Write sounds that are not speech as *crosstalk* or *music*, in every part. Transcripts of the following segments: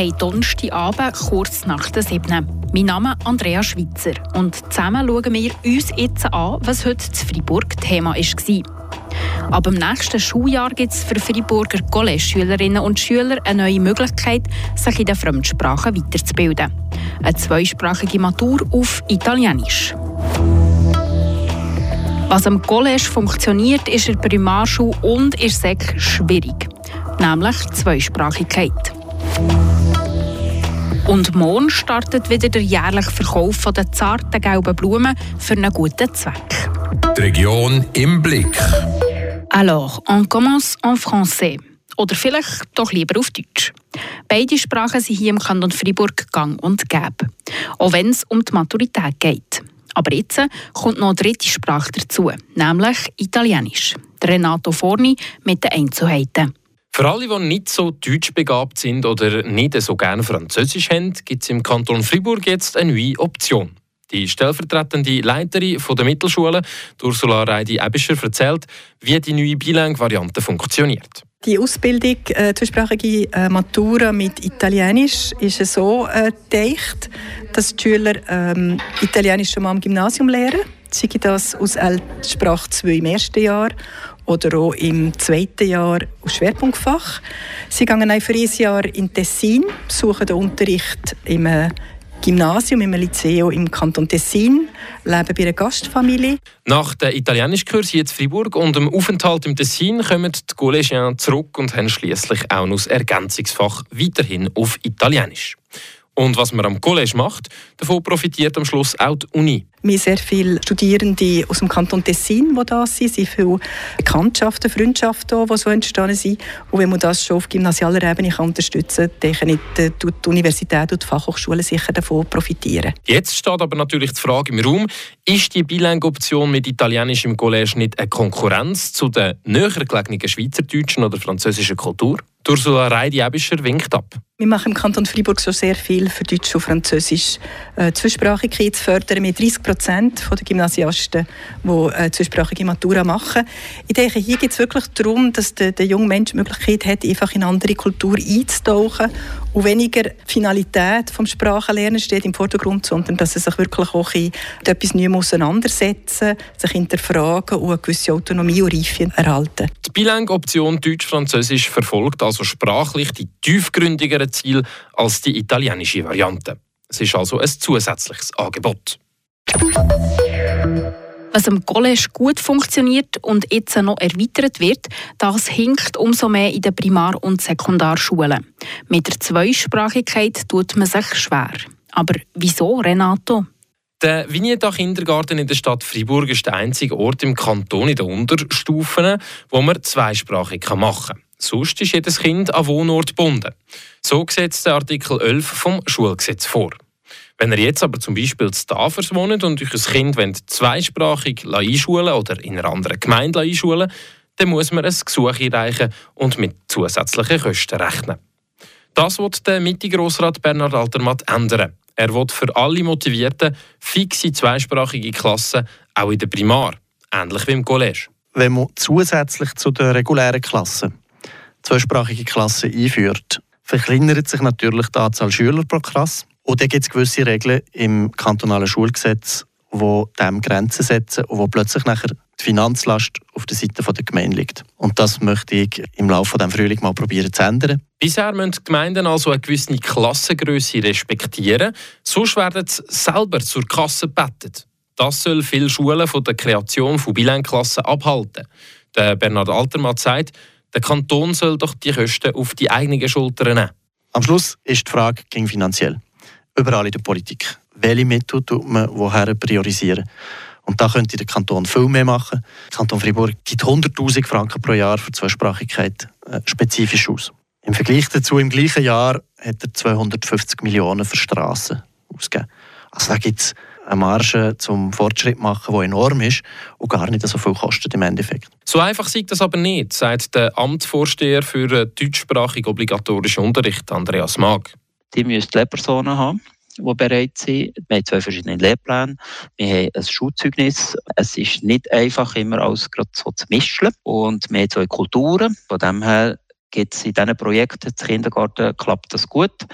haben Donnerstagabend kurz nach der 7. Mein Name ist Andrea Schweitzer und zusammen schauen wir uns jetzt an, was heute in Freiburg Thema war. Ab dem nächsten Schuljahr gibt es für Freiburger College-Schülerinnen und Schüler eine neue Möglichkeit, sich in den Fremdsprachen weiterzubilden. Eine zweisprachige Matur auf Italienisch. Was am College funktioniert, ist in der Primarschule und in der Sek schwierig. Nämlich Zweisprachigkeit. Und morgen startet wieder der jährliche Verkauf der zarten gelben Blumen für einen guten Zweck. Die Region im Blick. Alors, on commence en français. Oder vielleicht doch lieber auf Deutsch. Beide Sprachen sind hier im Kanton Freiburg gang und gäbe. Auch wenn es um die Maturität geht. Aber jetzt kommt noch eine dritte Sprache dazu, nämlich Italienisch. Renato Forni mit den Einzelheiten. Für alle, die nicht so deutsch begabt sind oder nicht so gerne Französisch haben, gibt es im Kanton Fribourg jetzt eine neue Option. Die stellvertretende Leiterin der Mittelschule, Ursula Reidi-Ebischer, erzählt, wie die neue Bilang-Variante funktioniert. Die Ausbildung äh, zweisprachige äh, Matura mit Italienisch ist so äh, dass die Schüler ähm, Italienisch schon mal am Gymnasium lernen. Sei das aus Sprache 2 im ersten Jahr oder auch im zweiten Jahr aus Schwerpunktfach. Sie gehen ein für ein Jahr in Tessin, besuchen den Unterricht im äh, Gymnasium, im Liceo im Kanton Tessin, leben bei einer Gastfamilie. Nach dem Italienischkurs hier in Fribourg und dem Aufenthalt im Tessin kommen die Collegiens zurück und haben schließlich auch noch das Ergänzungsfach weiterhin auf Italienisch. Und was man am College macht, davon profitiert am Schluss auch die Uni. Wir haben sehr viele Studierende aus dem Kanton Tessin, die da sind. sehr viele Bekanntschaften, Freundschaften, die so entstanden sind. Und wenn man das schon auf gymnasialer Ebene kann unterstützen kann, denke ich, äh, die Universität und die Fachhochschulen sicher davon profitieren. Jetzt steht aber natürlich die Frage im Raum, ist die Bilang-Option mit Italienisch im College nicht eine Konkurrenz zu der näher gelegenen schweizerdeutschen oder französischen Kultur? Ursula Reidi-Ebischer winkt ab. Wir machen im Kanton Freiburg schon sehr viel für Deutsch und Französisch äh, Zweisprachigkeit zu fördern. Mit 30 Prozent der Gymnasiasten, die äh, zweisprachige Matura machen. Ich denke, hier geht es wirklich darum, dass der, der junge Mensch die Möglichkeit hat, einfach in andere Kultur einzutauchen und weniger Finalität des Sprachenlernens steht im Vordergrund, sondern dass er sich wirklich auch mit etwas Neuem auseinandersetzen, sich hinterfragen und eine gewisse Autonomie und Reife erhalten. Die Bilang-Option Deutsch-Französisch verfolgt also sprachlich die tiefgründigeren Ziele als die italienische Variante. Es ist also ein zusätzliches Angebot. Was am College gut funktioniert und jetzt noch erweitert wird, das hinkt umso mehr in den Primar- und Sekundarschulen. Mit der Zweisprachigkeit tut man sich schwer. Aber wieso, Renato? Der Vignetta Kindergarten in der Stadt Fribourg ist der einzige Ort im Kanton in den Unterstufen, wo man zweisprachig machen kann. Sonst ist jedes Kind an Wohnort gebunden. So sieht der Artikel 11 vom Schulgesetz vor. Wenn ihr jetzt aber zum Beispiel zu Tafers wohnt und euch ein Kind wollt, zweisprachig einschulen oder in einer anderen Gemeinde einschulen dann muss man ein Gesuch einreichen und mit zusätzlichen Kosten rechnen. Das wird der Mitte-Grossrat Bernhard Altermatt ändern. Er will für alle Motivierten fixe zweisprachige Klassen, auch in der Primar, ähnlich wie im College. Wenn man zusätzlich zu den regulären Klassen zweisprachige Klassen einführt, verkleinert sich natürlich die Anzahl Schüler pro Klasse. Und dann gibt es gewisse Regeln im kantonalen Schulgesetz, die dem Grenzen setzen und wo plötzlich nachher die Finanzlast auf der Seite der Gemeinde liegt. Und das möchte ich im Laufe dieses Frühling mal probieren zu ändern. Bisher müssen die Gemeinden also eine gewisse Klassengröße respektieren, sonst werden sie selber zur Kasse gebettet. Das soll viele Schulen von der Kreation von Bilenklassen abhalten. Der Bernhard Altermatt sagt, der Kanton soll doch die Kosten auf die eigenen Schultern nehmen. Am Schluss ist die Frage ging finanziell. Überall in der Politik. Welche Mittel tut man woher priorisieren? Und da könnte der Kanton viel mehr machen. Der Kanton Fribourg gibt 100.000 Franken pro Jahr für Zweisprachigkeit äh, spezifisch aus. Im Vergleich dazu, im gleichen Jahr hat er 250 Millionen für Straßen ausgegeben. Also da gibt es eine Marge zum Fortschritt machen, die enorm ist und gar nicht so viel kostet im Endeffekt. So einfach sieht das aber nicht, sagt der Amtsvorsteher für deutschsprachig obligatorischen Unterricht, Andreas Mag. Die müssen Lehrpersonen haben die bereit sind. Wir haben zwei verschiedene Lehrpläne. Wir haben ein Schulzeugnis. Es ist nicht einfach, immer alles gerade so zu mischen. Und wir haben zwei Kulturen. Von dem her gibt es in diesen Projekten, im Kindergarten klappt das gut.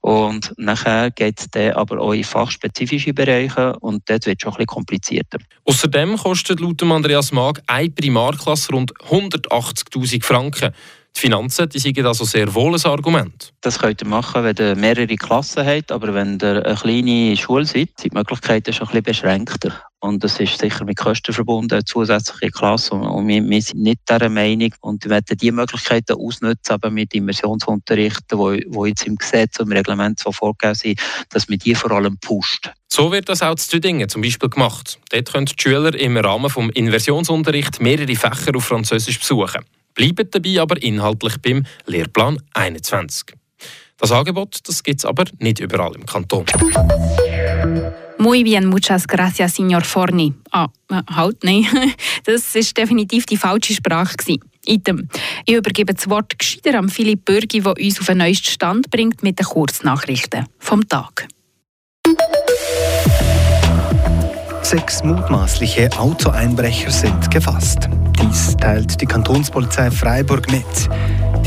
Und nachher geht es dann aber auch in fachspezifische Bereiche und dort wird es schon ein bisschen komplizierter. Außerdem kostet laut Andreas Mag eine Primarklasse rund 180'000 Franken. Die Finanzen die sind also sehr wohl ein Argument. Das könnt ihr machen, wenn ihr mehrere Klassen habt, aber wenn ihr eine kleine Schule seid, sind die Möglichkeiten schon ein bisschen beschränkter. Und das ist sicher mit Kosten verbunden, eine zusätzliche Klasse. Und wir, wir sind nicht dieser Meinung und wir werden diese Möglichkeiten ausnutzen, aber mit Immersionsunterrichten, wo, wo jetzt im Gesetz und im Reglement so vorgegeben sind, dass man die vor allem pusht. So wird das auch zu Tüdingen zum Beispiel gemacht. Dort können die Schüler im Rahmen des Inversionsunterrichts mehrere Fächer auf Französisch besuchen bleiben dabei aber inhaltlich beim Lehrplan 21. Das Angebot gibt es aber nicht überall im Kanton. Muy bien, muchas gracias, Signor Forni. Ah, äh, halt, nein. *laughs* Das ist definitiv die falsche Sprache. Item. Ich übergebe das Wort gescheiter an Philipp Bürgi, der uns auf den neuesten Stand bringt mit den Kurznachrichten vom Tag. Sechs mutmaßliche Autoeinbrecher sind gefasst. Dies teilt die Kantonspolizei Freiburg mit.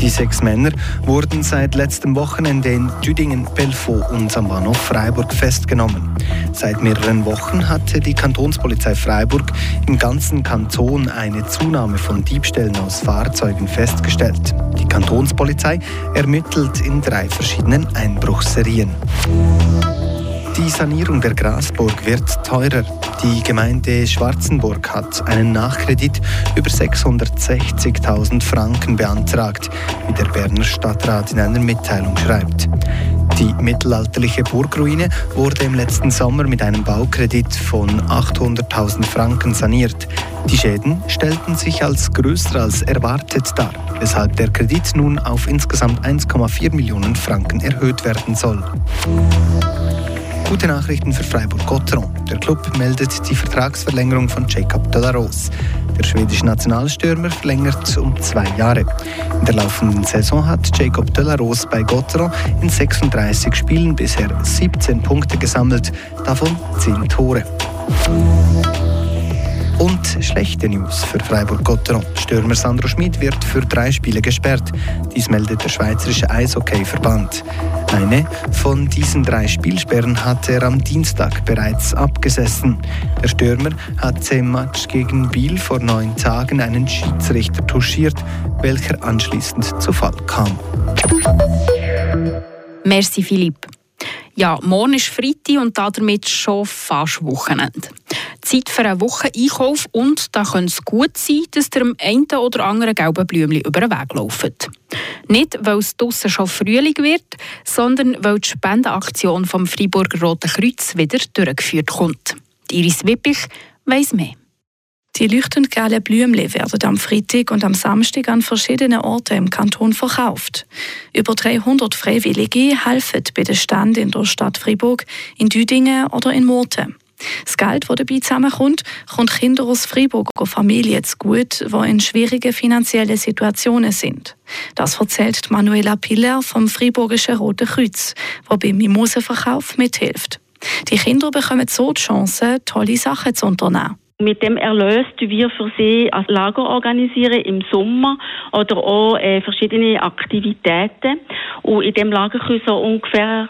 Die sechs Männer wurden seit letztem Wochenende in Tüdingen, Belfaux und am Bahnhof Freiburg festgenommen. Seit mehreren Wochen hatte die Kantonspolizei Freiburg im ganzen Kanton eine Zunahme von Diebstählen aus Fahrzeugen festgestellt. Die Kantonspolizei ermittelt in drei verschiedenen Einbruchserien. Die Sanierung der Grasburg wird teurer. Die Gemeinde Schwarzenburg hat einen Nachkredit über 660.000 Franken beantragt, wie der Berner Stadtrat in einer Mitteilung schreibt. Die mittelalterliche Burgruine wurde im letzten Sommer mit einem Baukredit von 800.000 Franken saniert. Die Schäden stellten sich als größer als erwartet dar, weshalb der Kredit nun auf insgesamt 1,4 Millionen Franken erhöht werden soll. Gute Nachrichten für Freiburg-Gotteron. Der Club meldet die Vertragsverlängerung von Jacob de la Rose. Der schwedische Nationalstürmer verlängert um zwei Jahre. In der laufenden Saison hat Jacob de la Rose bei Gotteron in 36 Spielen bisher 17 Punkte gesammelt, davon 10 Tore. Und schlechte News für Freiburg-Gotteron. Stürmer Sandro Schmid wird für drei Spiele gesperrt. Dies meldet der Schweizerische Eishockey-Verband. Eine von diesen drei Spielsperren hat er am Dienstag bereits abgesessen. Der Stürmer hat im Match gegen Biel vor neun Tagen einen Schiedsrichter touchiert, welcher anschließend zu Fall kam. Merci Philipp. Ja, morgen ist Freitag und damit schon fast Wochenende. Zeit für einen Wocheneinkauf und da könnte es gut sein, dass dem einen oder anderen gelben Blümchen über den Weg lauft. Nicht, weil es draussen schon Frühling wird, sondern weil die Spendenaktion vom Freiburger Roten Kreuz wieder durchgeführt kommt. Iris Wippich weiss mehr. Die leuchtend gelben Blümchen werden am Freitag und am Samstag an verschiedenen Orten im Kanton verkauft. Über 300 Freiwillige helfen bei den Ständen in der Stadt Freiburg, in Düdingen oder in Murten. Das Geld, das dabei zusammenkommt, kommt Kinder aus Freiburg und Familien gut, die in schwierigen finanziellen Situationen sind. Das erzählt Manuela Piller vom Freiburgischen Roten Kreuz, der beim Mimosenverkauf mithilft. Die Kinder bekommen so die Chance, tolle Sachen zu unternehmen. Mit dem Erlös wir für sie ein Lager organisieren im Sommer oder auch äh, verschiedene Aktivitäten. Und in dem Lager können so ungefähr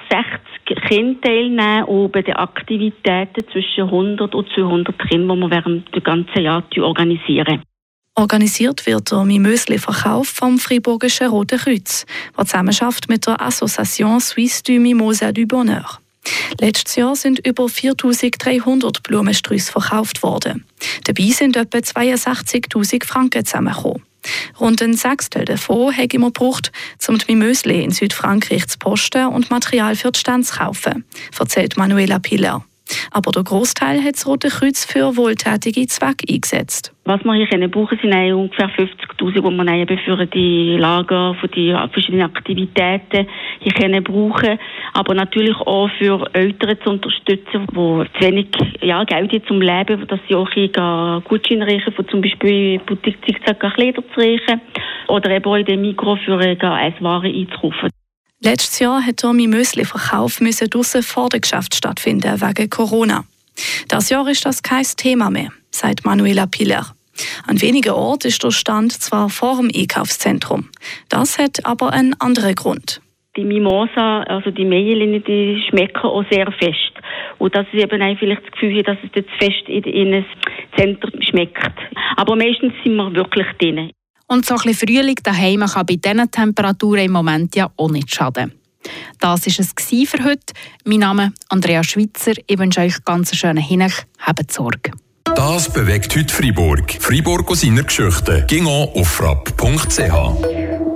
60 Kinder teilnehmen und bei den Aktivitäten zwischen 100 und 200 Kinder, die wir während des ganzen Jahr organisieren. Organisiert wird der Mimösli-Verkauf vom Friburgischen Roten Kreuz, der zusammenarbeitet mit der Association Suisse du Mimosa du Bonheur. Letztes Jahr sind über 4300 Blumensträuße verkauft worden. Dabei sind etwa 62.000 Franken zusammengekommen. Rund ein Sechstel davon haben wir gebraucht, um die Mimösli in Südfrankreich zu posten und Material für die Stände zu kaufen, erzählt Manuela Piller. Aber der Großteil hat das Rote Kreuz für wohltätige Zwecke eingesetzt. Was wir hier brauchen, sind ungefähr 50'000, die wir eben für die Lager, für die verschiedenen Aktivitäten hier brauchen. Aber natürlich auch für Eltern zu unterstützen, die zu wenig ja, Geld haben zum Leben, dass sie auch hier Gutscheine reichen, von zum Beispiel Boutique Zickzack Kleider zu reichen. Oder eben auch in dem Mikro für Esswaren einzukaufen. Letztes Jahr hat der Müsli-Verkauf draussen vor dem Geschäft stattfinden wegen Corona. Das Jahr ist das kein Thema mehr, sagt Manuela Piller. An wenigen Orten ist der Stand zwar vor dem Einkaufszentrum. Das hat aber einen anderen Grund. Die Mimosa, also die Mehlchen, die schmecken auch sehr fest. Und das ist eben auch vielleicht das Gefühl, dass es jetzt fest in, in ein Zentrum schmeckt. Aber meistens sind wir wirklich drin. Und so ein bisschen Frühling daheim kann bei diesen Temperaturen im Moment ja auch nicht schaden. Das war es für heute. Mein Name ist Andrea Schweitzer. Ich wünsche euch ganz einen schönen Hinech. Habt Sorge. Das bewegt heute Freiburg. Freiburg aus seiner Geschichte. Ging auf frapp.ch.